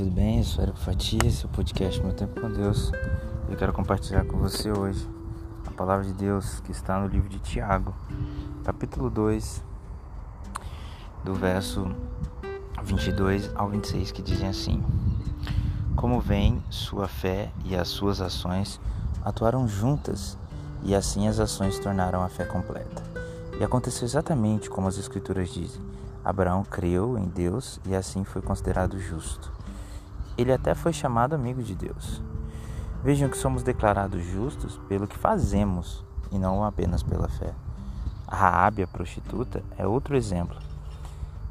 tudo bem? Eu sou Eric Fatia, esse é o podcast Meu Tempo com Deus. Eu quero compartilhar com você hoje a palavra de Deus que está no livro de Tiago, capítulo 2, do verso 22 ao 26, que dizem assim: Como vem sua fé e as suas ações atuaram juntas, e assim as ações tornaram a fé completa. E aconteceu exatamente como as Escrituras dizem. Abraão creu em Deus e assim foi considerado justo. Ele até foi chamado amigo de Deus. Vejam que somos declarados justos pelo que fazemos e não apenas pela fé. Raabe, a prostituta, é outro exemplo.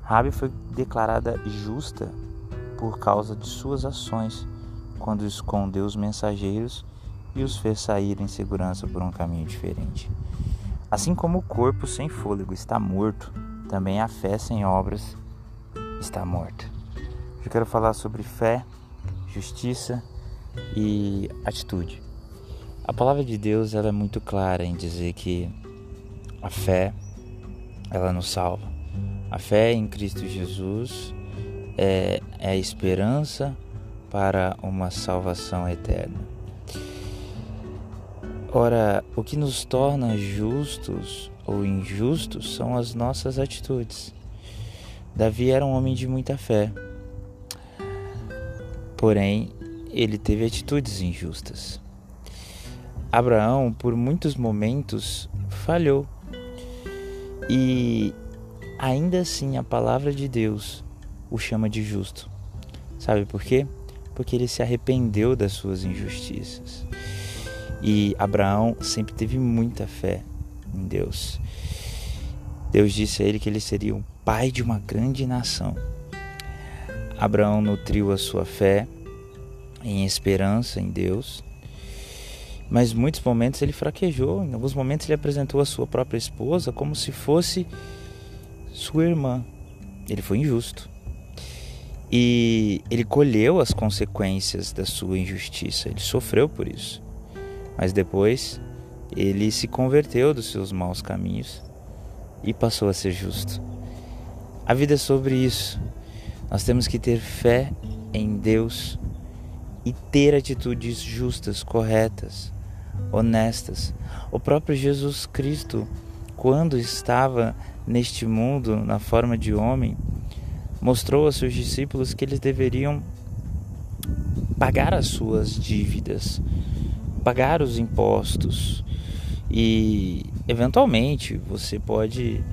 Raabe foi declarada justa por causa de suas ações, quando escondeu os mensageiros e os fez sair em segurança por um caminho diferente. Assim como o corpo sem fôlego está morto, também a fé sem obras está morta. Eu quero falar sobre fé, justiça e atitude. A palavra de Deus ela é muito clara em dizer que a fé ela nos salva. A fé em Cristo Jesus é, é a esperança para uma salvação eterna. Ora, o que nos torna justos ou injustos são as nossas atitudes. Davi era um homem de muita fé, porém ele teve atitudes injustas. Abraão, por muitos momentos, falhou e ainda assim a palavra de Deus o chama de justo. Sabe por quê? Porque ele se arrependeu das suas injustiças. E Abraão sempre teve muita fé em Deus. Deus disse a ele que ele seria o pai de uma grande nação. Abraão nutriu a sua fé em esperança em Deus, mas muitos momentos ele fraquejou. Em alguns momentos ele apresentou a sua própria esposa como se fosse sua irmã. Ele foi injusto. E ele colheu as consequências da sua injustiça, ele sofreu por isso. Mas depois ele se converteu dos seus maus caminhos e passou a ser justo. A vida é sobre isso. Nós temos que ter fé em Deus e ter atitudes justas, corretas, honestas. O próprio Jesus Cristo, quando estava neste mundo na forma de homem, mostrou aos seus discípulos que eles deveriam pagar as suas dívidas, pagar os impostos e eventualmente você pode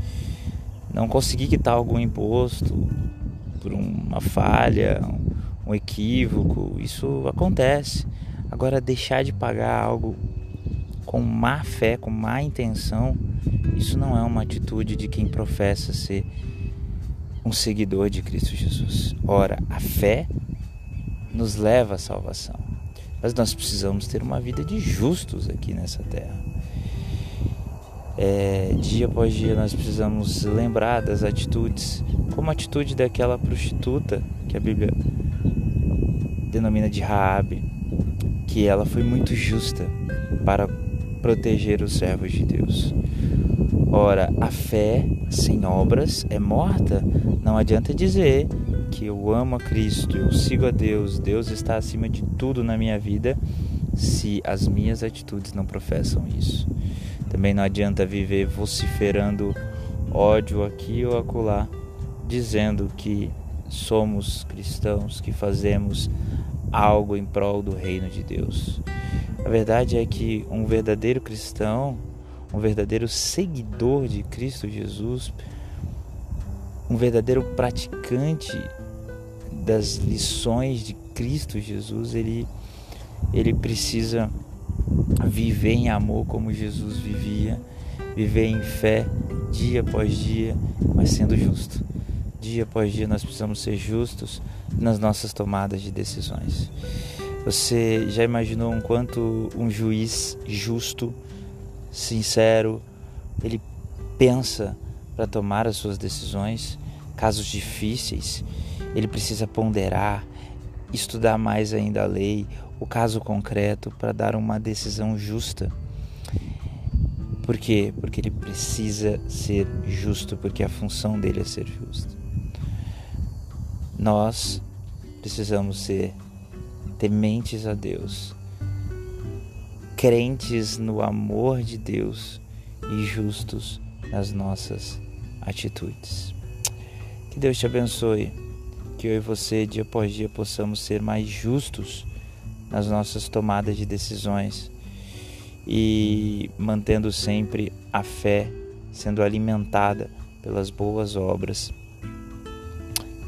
não conseguir quitar algum imposto por uma falha, um equívoco, isso acontece. Agora deixar de pagar algo com má fé, com má intenção, isso não é uma atitude de quem professa ser um seguidor de Cristo Jesus. Ora, a fé nos leva à salvação. Mas nós precisamos ter uma vida de justos aqui nessa terra. É, dia após dia nós precisamos lembrar das atitudes, como a atitude daquela prostituta que a Bíblia denomina de Raabe, que ela foi muito justa para proteger os servos de Deus. Ora, a fé sem obras é morta. Não adianta dizer que eu amo a Cristo, eu sigo a Deus, Deus está acima de tudo na minha vida, se as minhas atitudes não professam isso. Também não adianta viver vociferando ódio aqui ou acolá, dizendo que somos cristãos, que fazemos algo em prol do reino de Deus. A verdade é que um verdadeiro cristão, um verdadeiro seguidor de Cristo Jesus, um verdadeiro praticante das lições de Cristo Jesus, ele, ele precisa viver em amor como Jesus vivia, viver em fé dia após dia, mas sendo justo. Dia após dia nós precisamos ser justos nas nossas tomadas de decisões. Você já imaginou um quanto um juiz justo, sincero, ele pensa para tomar as suas decisões, casos difíceis, ele precisa ponderar, estudar mais ainda a lei, o caso concreto para dar uma decisão justa. Por quê? Porque ele precisa ser justo, porque a função dele é ser justo. Nós precisamos ser tementes a Deus, crentes no amor de Deus e justos nas nossas atitudes. Que Deus te abençoe, que eu e você, dia após dia, possamos ser mais justos nas nossas tomadas de decisões e mantendo sempre a fé sendo alimentada pelas boas obras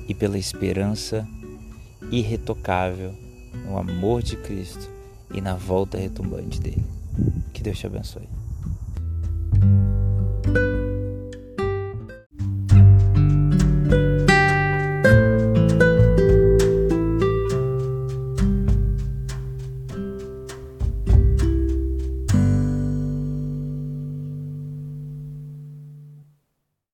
e pela esperança irretocável no amor de Cristo e na volta retumbante dele. Que Deus te abençoe.